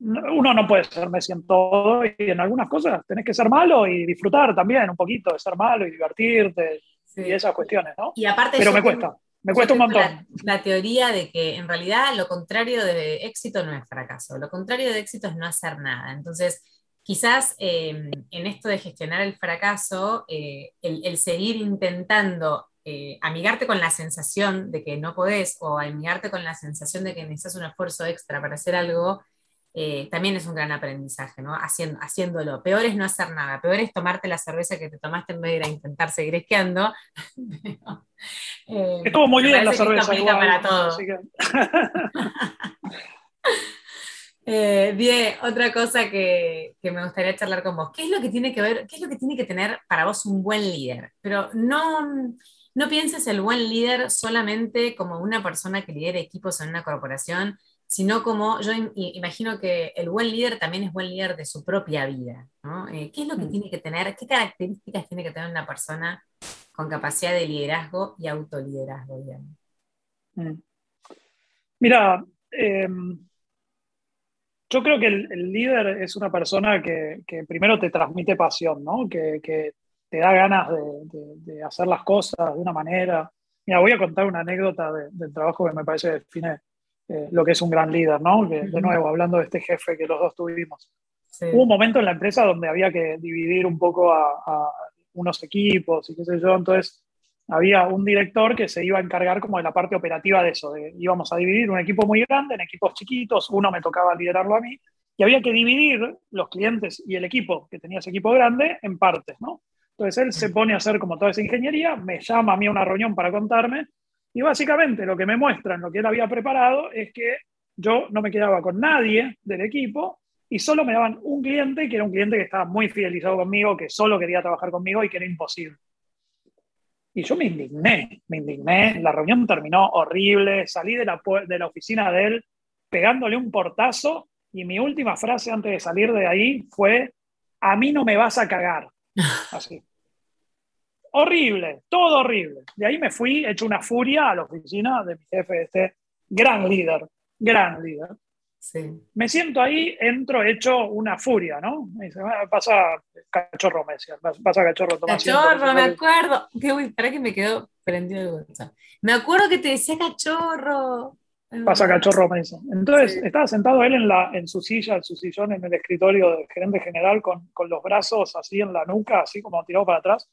uno no puede ser Messi en todo y en algunas cosas tenés que ser malo y disfrutar también un poquito de ser malo y divertirte y esas cuestiones, ¿no? Y aparte Pero me cuesta. Me cuesta un montón. La, teoría de que en realidad lo contrario de éxito no es fracaso, lo contrario de éxito es no hacer nada. Entonces, quizás em, en esto de gestionar el fracaso, eh, el, seguir intentando eh, amigarte con la sensación de que no podés o amigarte con la sensación de que necesitas un esfuerzo extra para hacer algo, eh, también es un gran aprendizaje, ¿no? Haciendo, haciéndolo. Peor es no hacer nada, peor es tomarte la cerveza que te tomaste en vez de ir a intentar seguir esquiando. eh, Estuvo muy bien la cerveza. Igual, para todo. eh, bien, otra cosa que, que, me gustaría charlar con vos. ¿Qué es lo que tiene que ver, qué es lo que tiene que tener para vos un buen líder? Pero no, no pienses el buen líder solamente como una persona que lidera equipos en una corporación, sino como yo imagino que el buen líder también es buen líder de su propia vida. Eh, ¿Qué es lo que mm. tiene que tener, qué características tiene que tener una persona con capacidad de liderazgo y autoliderazgo? Mm. Mira, em, yo creo que el, líder es una persona que, primero te transmite pasión, ¿no? que, te da ganas de, hacer las cosas de una manera. Mira, voy a contar una anécdota del trabajo que me parece define eh, lo que es un gran líder, ¿no? de nuevo, hablando de este jefe que los dos tuvimos. Hubo un momento en la empresa donde había que dividir un poco a, unos equipos y qué sé yo, entonces había un director que se iba a encargar como de la parte operativa de eso, de, íbamos a dividir un equipo muy grande en equipos chiquitos, uno me tocaba liderarlo a mí, y había que dividir los clientes y el equipo, que tenía ese equipo grande, en partes, ¿no? Entonces él se pone a hacer como toda esa ingeniería, me llama a mí a una reunión para contarme, y básicamente lo que me muestra en lo que él había preparado es que yo no me quedaba con nadie del equipo y solo me daban un cliente, que era un cliente que estaba muy fidelizado conmigo, que solo quería trabajar conmigo y que era imposible. Y yo me indigné, me indigné, la reunión terminó horrible, salí de la, de la oficina de él pegándole un portazo y mi última frase antes de salir de ahí fue, a mí no me vas a cagar. Así. Horrible, todo horrible. De ahí me fui, hecho una furia a la oficina de mi jefe, este gran líder, gran líder. Me siento ahí, entro hecho una furia, ¿no? Me dice, pasa cachorro, me decía, pasa cachorro. Toma cachorro, me acuerdo. Qué uy, para que me quedó prendido el Me acuerdo que te decía cachorro. Pasa cachorro, me dice. Entonces, estaba sentado él en, la, en su silla, en su sillón, en el escritorio del gerente general, con, con los brazos así en la nuca, así como tirado para atrás.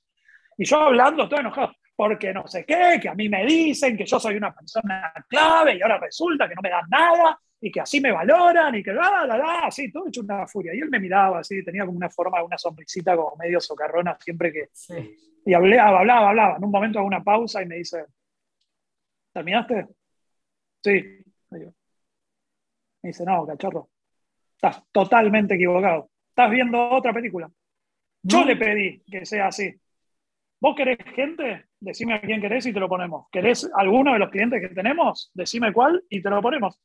Y yo hablando, estoy enojado, porque no sé qué, que a mí me dicen que yo soy una persona clave y ahora resulta que no me dan nada y que así me valoran y que la, la, la, así, todo hecho una furia. Y él me miraba así, tenía como una forma, una sonrisita como medio socarrona siempre que... Y hablaba, hablaba, hablaba. En un momento hago una pausa y me dice, ¿terminaste? Sí. Me dice, no, cachorro, estás totalmente equivocado. Estás viendo otra película. Yo le pedí que sea así. ¿Vos querés gente? Decime a quién querés y te lo ponemos. ¿Querés alguno de los clientes que tenemos? Decime cuál y te lo ponemos.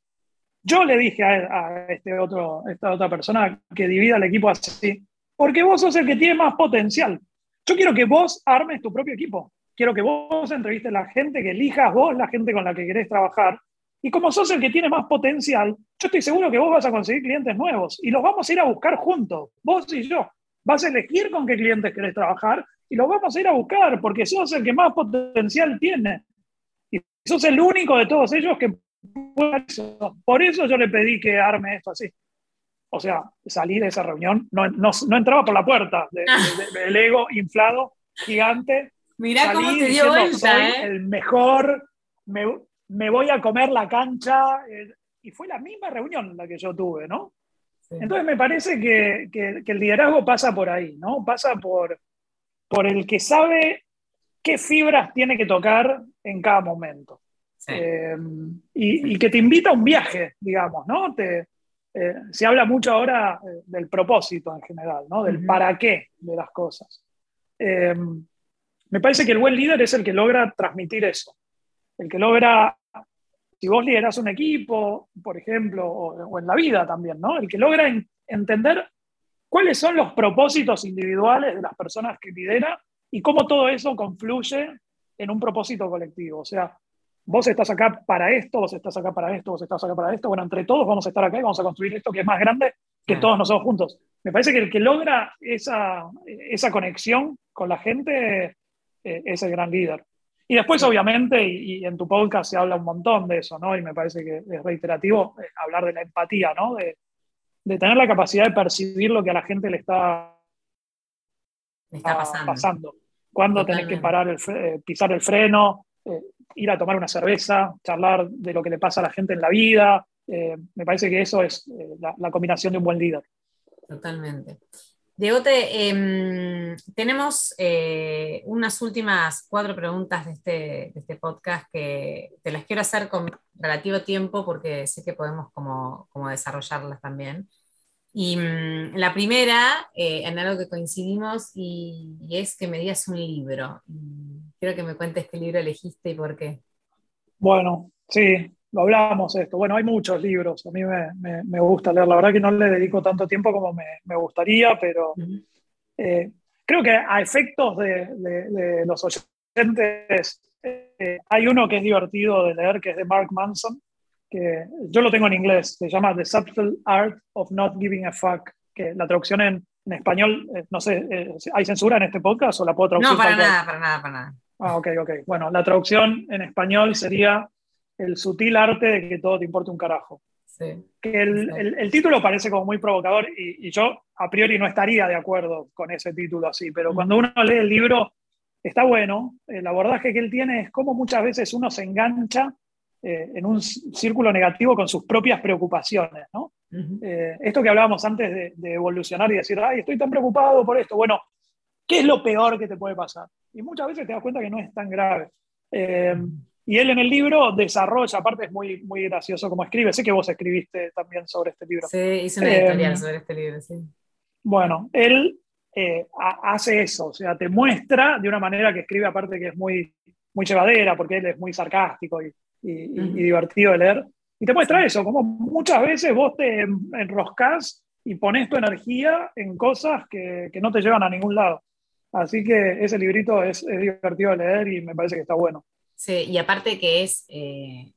Yo le dije a, este otro, esta otra persona que divida el equipo así, porque vos sos el que tiene más potencial. Yo quiero que vos armes tu propio equipo. Quiero que vos entrevistes a la gente, que elijas vos la gente con la que querés trabajar. Y como sos el que tiene más potencial, yo estoy seguro que vos vas a conseguir clientes nuevos y los vamos a ir a buscar juntos, vos y yo. Vas a elegir con qué clientes querés trabajar y los vamos a ir a buscar porque sos el que más potencial tiene. Y sos el único de todos ellos que por eso yo le pedí que arme esto así. O sea, salí de esa reunión, no, no, no entraba por la puerta, del ego inflado, gigante. Mirá cómo te dio vuelta, ¿eh? El mejor, me, me, voy a comer la cancha. Eh, y fue la misma reunión la que yo tuve, ¿no? Entonces me parece que, que, que, el liderazgo pasa por ahí, ¿no? Pasa por, por el que sabe qué fibras tiene que tocar en cada momento. Eh, y, que te invita a un viaje, digamos, ¿no? Te, eh, se habla mucho ahora eh, del propósito en general, ¿no? Del para qué de las cosas. me parece que el buen líder es el que logra transmitir eso, el que logra, si vos lideras un equipo, por ejemplo, o, en la vida también, ¿no? El que logra entender cuáles son los propósitos individuales de las personas que lidera y cómo todo eso confluye en un propósito colectivo. O sea, vos estás acá para esto, vos estás acá para esto, vos estás acá para esto, bueno, entre todos vamos a estar acá y vamos a construir esto que es más grande que todos nosotros juntos. Me parece que el que logra esa, esa conexión con la gente eh, es el gran líder. Y después, obviamente, y, en tu podcast se habla un montón de eso, ¿no? Y me parece que es reiterativo eh, hablar de la empatía, ¿no? De, de, tener la capacidad de percibir lo que a la gente le está, está pasando. Cuando tenés que parar el, eh, pisar el freno, ir a tomar una cerveza, charlar de lo que le pasa a la gente en la vida. Eh, me parece que eso es eh, la, combinación de un buen líder. Totalmente. Diegote, em, tenemos eh, unas últimas cuatro preguntas de este, de este, podcast que te las quiero hacer con relativo tiempo porque sé que podemos como, como desarrollarlas también. Y mm, la primera, en algo que coincidimos, y, y, es que me digas un libro. Quiero que me cuentes qué libro elegiste y por qué. Bueno, sí, lo hablamos esto. Bueno, hay muchos libros, a mí me, me, gusta leer. La verdad que no le dedico tanto tiempo como me, me gustaría, pero eh, creo que a efectos de, de, los oyentes, eh, hay uno que es divertido de leer, que es de Mark Manson, que yo lo tengo en inglés, se llama The Subtle Art of Not Giving a Fuck, que la traducción en, en español, eh, no sé, ¿hay censura en este podcast o la puedo traducir? No, para nada, para nada, para nada. Ah, ok, ok. Bueno, la traducción en español sería el sutil arte de que todo te importe un carajo. Sí. Que el, título parece como muy provocador y, yo a priori no estaría de acuerdo con ese título así, pero mm. cuando uno lee el libro está bueno. El abordaje que él tiene es cómo muchas veces uno se engancha eh, en un círculo negativo con sus propias preocupaciones. ¿no? Eh, esto que hablábamos antes de, de, evolucionar y decir, ay, estoy tan preocupado por esto. Bueno, ¿qué es lo peor que te puede pasar? Y muchas veces te das cuenta que no es tan grave. Eh, Y él en el libro desarrolla, aparte es muy, muy gracioso como escribe, sé que vos escribiste también sobre este libro. Sí, hice una editorial em, sobre este libro, sí. Bueno, él eh, hace eso, o sea, te muestra de una manera que escribe, aparte que es muy, muy llevadera, porque él es muy sarcástico y, divertido de leer, y te muestra eso, como muchas veces vos te enroscás y pones tu energía en cosas que, que no te llevan a ningún lado. Así que ese librito es, es divertido de leer y me parece que está bueno. Sí, y aparte que es, eh,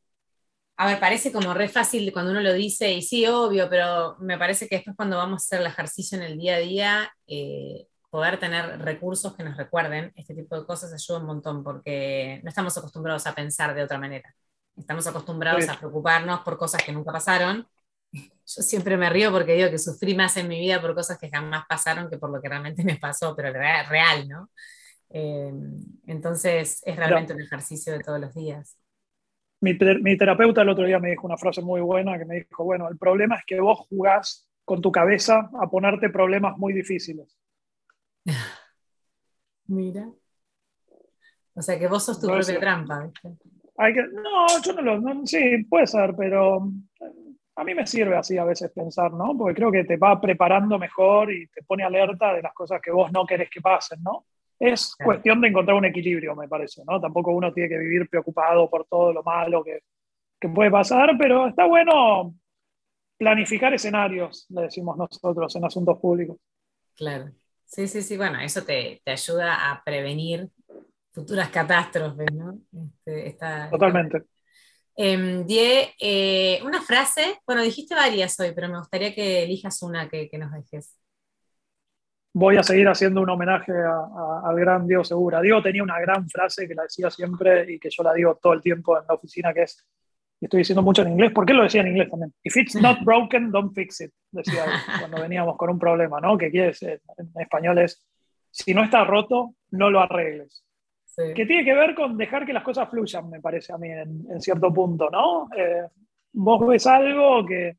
a ver, parece como re fácil cuando uno lo dice, y sí, obvio, pero me parece que después cuando vamos a hacer el ejercicio en el día a día, eh, poder tener recursos que nos recuerden este tipo de cosas ayuda un montón, porque no estamos acostumbrados a pensar de otra manera. Estamos acostumbrados a preocuparnos por cosas que nunca pasaron. Yo siempre me río porque digo que sufrí más en mi vida por cosas que jamás pasaron que por lo que realmente me pasó, pero real, ¿no? Eh, entonces es realmente un ejercicio de todos los días. Mi, mi, terapeuta el otro día me dijo una frase muy buena que me dijo, bueno, el problema es que vos jugás con tu cabeza a ponerte problemas muy difíciles. Mira. O sea que vos sos tu propia trampa. Hay que, no, yo no lo... sí, puede ser, pero a mí me sirve así a veces pensar, ¿no? Porque creo que te va preparando mejor y te pone alerta de las cosas que vos no querés que pasen, ¿no? Es cuestión de encontrar un equilibrio, me parece, ¿no? Tampoco uno tiene que vivir preocupado por todo lo malo que, que puede pasar, pero está bueno planificar escenarios, le decimos nosotros, en asuntos públicos. Claro. Sí, sí, sí, bueno, eso te, te ayuda a prevenir futuras catástrofes, ¿no? Este, Totalmente. Em, Die, eh, una frase, bueno, dijiste varias hoy, pero me gustaría que elijas una que, que nos dejes voy a seguir haciendo un homenaje al gran Diego Segura. Diego tenía una gran frase que la decía siempre y que yo la digo todo el tiempo en la oficina, que es, y estoy diciendo mucho en inglés, ¿por qué lo decía en inglés también? If it's not broken, don't fix it, decía cuando veníamos con un problema, ¿no? Que quiere decir, en español es, si no está roto, no lo arregles. Que tiene que ver con dejar que las cosas fluyan, me parece a mí, en, cierto punto, ¿no? Eh, vos ves algo que,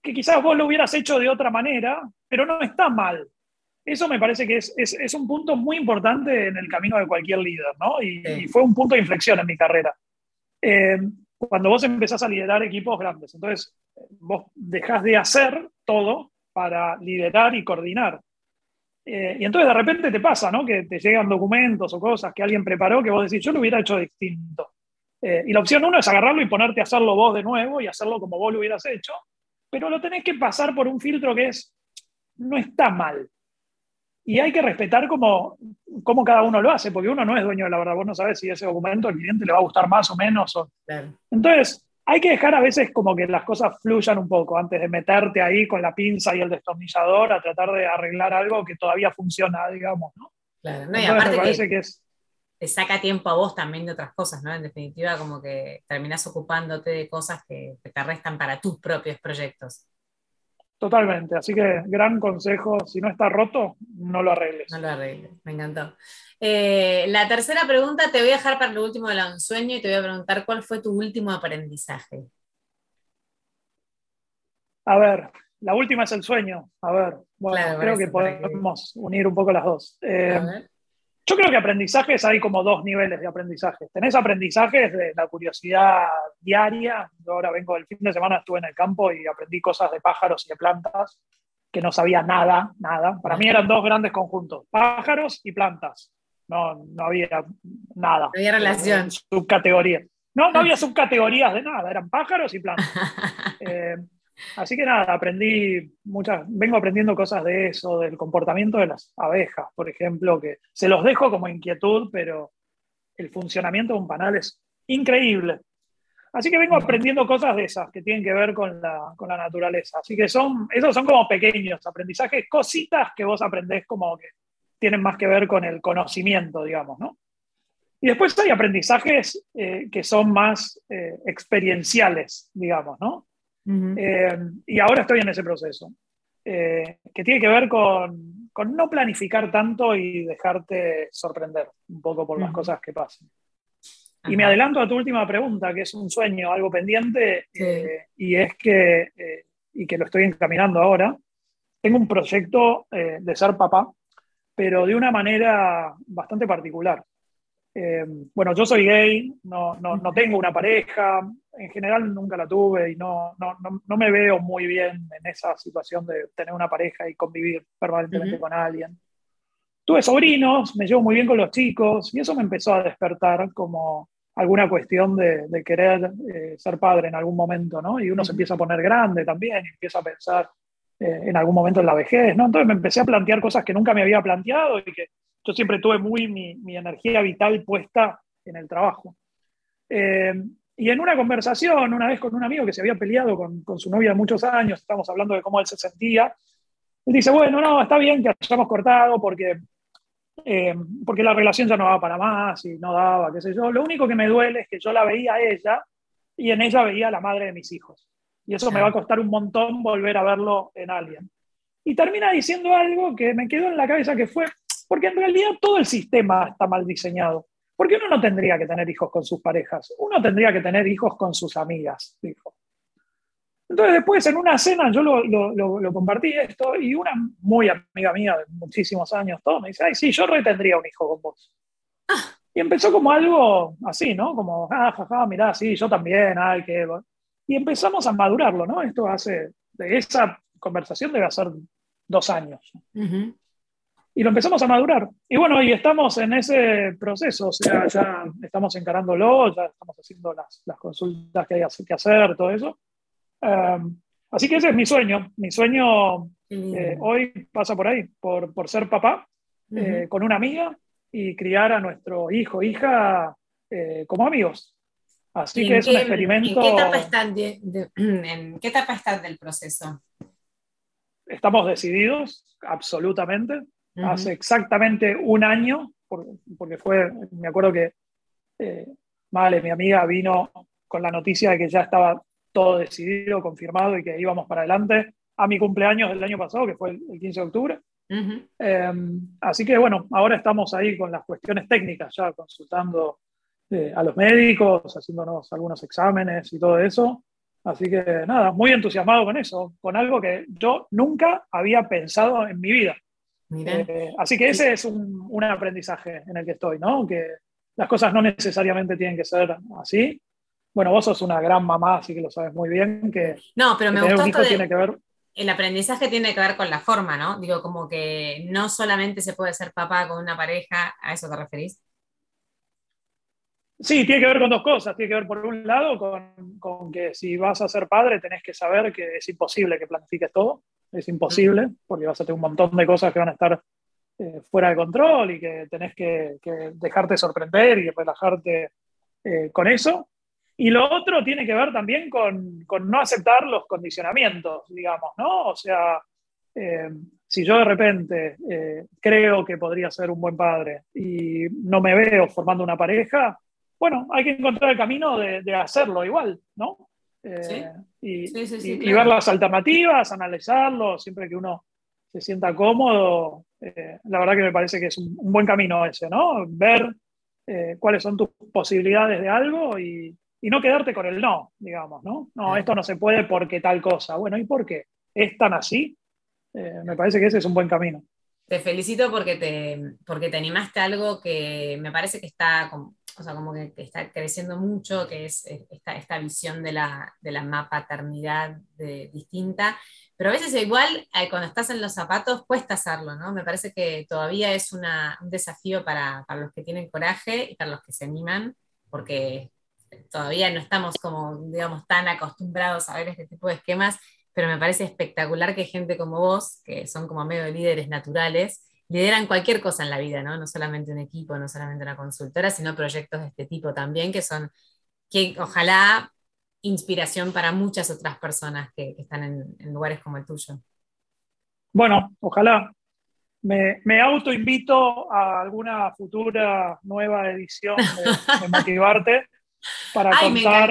que quizás vos lo hubieras hecho de otra manera, pero no está mal. Eso me parece que es, es, es, un punto muy importante en el camino de cualquier líder, ¿no? Y, fue un punto de inflexión en mi carrera. Eh, cuando vos empezás a liderar equipos grandes, entonces vos dejás de hacer todo para liderar y coordinar. Eh, y entonces de repente te pasa, ¿no? Que te llegan documentos o cosas que alguien preparó que vos decís, yo lo hubiera hecho distinto. Eh, y la opción uno es agarrarlo y ponerte a hacerlo vos de nuevo y hacerlo como vos lo hubieras hecho, pero lo tenés que pasar por un filtro que es, no está mal y hay que respetar cómo, cómo, cada uno lo hace, porque uno no es dueño de la verdad, vos no sabes si ese documento al cliente le va a gustar más o menos. Entonces, hay que dejar a veces como que las cosas fluyan un poco antes de meterte ahí con la pinza y el destornillador a tratar de arreglar algo que todavía funciona, digamos. ¿no? Claro, no, y aparte que, es... te saca tiempo a vos también de otras cosas, ¿no? En definitiva, como que terminás ocupándote de cosas que te restan para tus propios proyectos. Totalmente, así que gran consejo, si no está roto, no lo arregles. No lo arregles, me encantó. Eh, la tercera pregunta te voy a dejar para lo último de la sueño y te voy a preguntar cuál fue tu último aprendizaje. A ver, la última es el sueño. A ver, bueno, creo que podemos unir un poco las dos. Eh, yo creo que aprendizajes hay como dos niveles de aprendizaje. Tenés aprendizajes de la curiosidad diaria. Yo ahora vengo del fin de semana, estuve en el campo y aprendí cosas de pájaros y de plantas que no sabía nada, nada. Para mí eran dos grandes conjuntos, pájaros y plantas. No, no había nada. No había relación. Subcategoría. No, no había subcategorías de nada, eran pájaros y plantas. Eh, Así que nada, aprendí muchas, vengo aprendiendo cosas de eso, del comportamiento de las abejas, por ejemplo, que se los dejo como inquietud, pero el funcionamiento de un panal es increíble. Así que vengo aprendiendo cosas de esas que tienen que ver con la, con la naturaleza. Así que son, esos son como pequeños aprendizajes, cositas que vos aprendés como que tienen más que ver con el conocimiento, digamos, ¿no? Y después hay aprendizajes eh, que son más eh, experienciales, digamos, ¿no? Eh, y ahora estoy en ese proceso, eh, que tiene que ver con, con, no planificar tanto y dejarte sorprender un poco por las cosas que pasan. Y me adelanto a tu última pregunta, que es un sueño, algo pendiente, eh, y es que, y que lo estoy encaminando ahora, tengo un proyecto de ser papá, pero de una manera bastante particular. Eh, bueno, yo soy gay, no, no, no, tengo una pareja, en general nunca la tuve y no, no, no, me veo muy bien en esa situación de tener una pareja y convivir permanentemente con alguien. Tuve sobrinos, me llevo muy bien con los chicos y eso me empezó a despertar como alguna cuestión de, de querer eh, ser padre en algún momento, ¿no? Y uno se empieza a poner grande también y empieza a pensar eh, en algún momento en la vejez, ¿no? Entonces me empecé a plantear cosas que nunca me había planteado y que yo siempre tuve muy mi, mi energía vital puesta en el trabajo. Eh, y en una conversación, una vez con un amigo que se había peleado con, con su novia muchos años, estamos hablando de cómo él se sentía, él dice, bueno, no, está bien que hayamos cortado porque, eh, porque la relación ya no va para más y no daba, qué sé yo. Lo único que me duele es que yo la veía a ella y en ella veía a la madre de mis hijos. Y eso me va a costar un montón volver a verlo en alguien. Y termina diciendo algo que me quedó en la cabeza que fue, porque en realidad todo el sistema está mal diseñado. Porque uno no tendría que tener hijos con sus parejas, uno tendría que tener hijos con sus amigas, dijo. Entonces después en una cena yo lo, lo, lo, compartí esto y una muy amiga mía de muchísimos años, todo, me dice, ay, sí, yo retendría un hijo con vos. Ah. Y empezó como algo así, ¿no? Como, ah, jaja, mirá, sí, yo también, ay, qué... Y empezamos a madurarlo, ¿no? Esto hace, de esa conversación debe hacer dos años. Y lo empezamos a madurar. Y bueno, y estamos en ese proceso, o sea, ya estamos encarándolo, ya estamos haciendo las, las consultas que hay que hacer, todo eso. Um, así que ese es mi sueño. Mi sueño eh, hoy pasa por ahí, por, por ser papá, eh, con una amiga y criar a nuestro hijo, hija, eh, como amigos. Así que es un experimento. ¿En qué etapa están, ¿en qué etapa están del proceso? Estamos decididos, absolutamente. Hace exactamente un año, porque fue, me acuerdo que eh, Vale, mi amiga, vino con la noticia de que ya estaba todo decidido, confirmado y que íbamos para adelante a mi cumpleaños del año pasado, que fue el, 15 de octubre. Em, así que bueno, ahora estamos ahí con las cuestiones técnicas, ya consultando eh, a los médicos, haciéndonos algunos exámenes y todo eso. Así que nada, muy entusiasmado con eso, con algo que yo nunca había pensado en mi vida. Eh, así que ese es un, un, aprendizaje en el que estoy, ¿no? Que las cosas no necesariamente tienen que ser así. Bueno, vos sos una gran mamá, así que lo sabes muy bien. Que, no, pero me gustó esto tiene que ver... El aprendizaje tiene que ver con la forma, ¿no? Digo, como que no solamente se puede ser papá con una pareja, ¿a eso te referís? Sí, tiene que ver con dos cosas. Tiene que ver, por un lado, con, con, que si vas a ser padre, tenés que saber que es imposible que planifiques todo. Es imposible, porque vas a tener un montón de cosas que van a estar eh, fuera de control y que tenés que, que dejarte sorprender y relajarte eh, con eso. Y lo otro tiene que ver también con, con no aceptar los condicionamientos, digamos, ¿no? O sea, eh, si yo de repente creo que podría ser un buen padre y no me veo formando una pareja, bueno, hay que encontrar el camino de, hacerlo igual, ¿no? Eh, y, ver las alternativas, analizarlo, siempre que uno se sienta cómodo. Eh, la verdad que me parece que es un, buen camino ese, ¿no? Ver eh, cuáles son tus posibilidades de algo y, no quedarte con el no, digamos, ¿no? No, esto no se puede porque tal cosa. Bueno, ¿y por qué? ¿Es tan así? me parece que ese es un buen camino. Te felicito porque te, porque te animaste a algo que me parece que está como o sea, como que, está creciendo mucho, que es esta, esta visión de la, de la paternidad de, distinta, pero a veces igual eh, cuando estás en los zapatos cuesta hacerlo, ¿no? Me parece que todavía es un desafío para, para, los que tienen coraje y para los que se animan, porque todavía no estamos como, digamos, tan acostumbrados a ver este tipo de esquemas, pero me parece espectacular que gente como vos, que son como medio líderes naturales, lideran cualquier cosa en la vida, ¿no? No solamente un equipo, no solamente una consultora, sino proyectos de este tipo también, que son, que ojalá inspiración para muchas otras personas que, están en, lugares como el tuyo. Bueno, ojalá. Me, me autoinvito a alguna futura nueva edición de, Motivarte para contar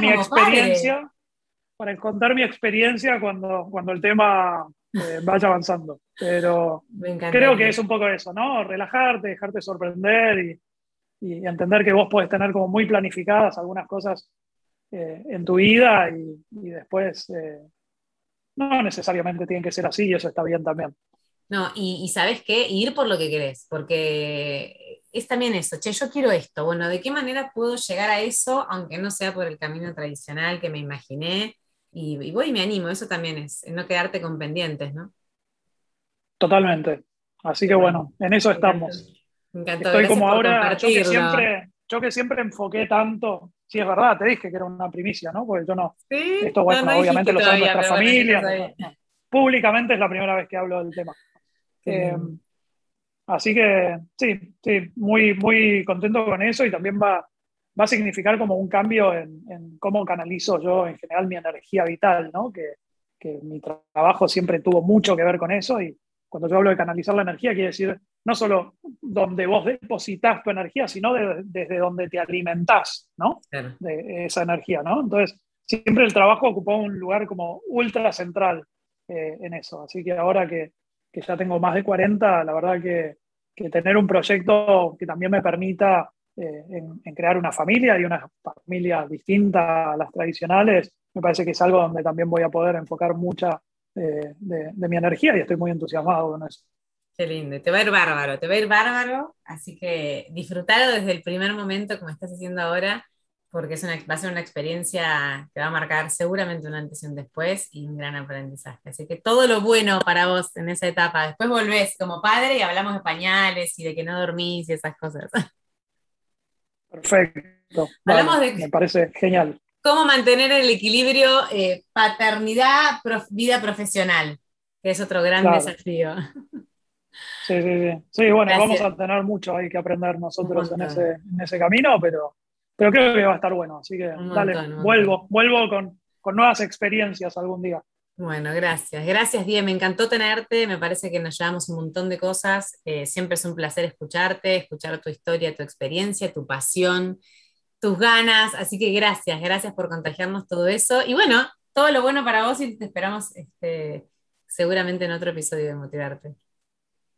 mi experiencia. Para contar mi experiencia cuando, cuando el tema eh, vaya avanzando. Pero creo que es un poco eso, ¿no? Relajarte, dejarte sorprender y, y entender que vos podés tener como muy planificadas algunas cosas eh, en tu vida y, y después eh, no necesariamente tienen que ser así y eso está bien también. No, y, y sabes qué, ir por lo que querés, porque es también eso, che, yo quiero esto, bueno, ¿de qué manera puedo llegar a eso, aunque no sea por el camino tradicional que me imaginé? Y, voy y me animo, eso también es, no quedarte con pendientes, ¿no? Totalmente. Así que bueno, en eso estamos. Me encantó. Estoy como ahora, yo que, siempre, yo que siempre enfoqué tanto, sí es verdad, te dije que era una primicia, ¿no? Porque yo no, esto bueno, obviamente lo saben nuestra familia, públicamente es la primera vez que hablo del tema. Eh, así que sí, sí, muy, muy contento con eso y también va, va a significar como un cambio en, en, cómo canalizo yo en general mi energía vital, ¿no? Que, que mi trabajo siempre tuvo mucho que ver con eso y cuando yo hablo de canalizar la energía, quiere decir no solo donde vos depositas tu energía, sino desde donde te alimentás, ¿no? De esa energía, ¿no? Entonces, siempre el trabajo ocupó un lugar como ultra central eh, en eso. Así que ahora que, que, ya tengo más de 40, la verdad que, que tener un proyecto que también me permita eh, en, crear una familia y una familia distinta a las tradicionales, me parece que es algo donde también voy a poder enfocar mucha de, de, mi energía y estoy muy entusiasmado con eso. Qué lindo, te va a ir bárbaro, te va a ir bárbaro, así que disfrútalo desde el primer momento como estás haciendo ahora, porque es una, va a ser una experiencia que va a marcar seguramente un antes y un después y un gran aprendizaje. Así que todo lo bueno para vos en esa etapa. Después volvés como padre y hablamos de pañales y de que no dormís y esas cosas. Perfecto. Hablamos de... Me parece genial cómo mantener el equilibrio eh, paternidad, vida profesional, que es otro gran desafío. Sí, sí, sí. Sí, bueno, vamos a tener mucho ahí que aprender nosotros en ese, en ese, camino, pero, pero creo que va a estar bueno. Así que dale, vuelvo, vuelvo con, con nuevas experiencias algún día. Bueno, gracias. Gracias, Die. Me encantó tenerte. Me parece que nos llevamos un montón de cosas. Eh, siempre es un placer escucharte, escuchar tu historia, tu experiencia, tu pasión tus ganas. Así que gracias, gracias por contagiarnos todo eso. Y bueno, todo lo bueno para vos y te esperamos este, seguramente en otro episodio de Motivarte.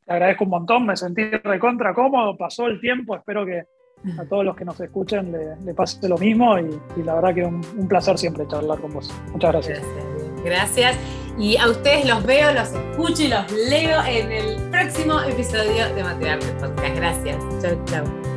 Te agradezco un montón, me sentí recontra cómodo, pasó el tiempo, espero que a todos los que nos escuchen le, pase lo mismo y, la verdad que un, un placer siempre charlar con vos. Muchas gracias. Gracias. Gracias. Y a ustedes los veo, los escucho y los leo en el próximo episodio de Motivarte Podcast. Gracias. Chao, chao.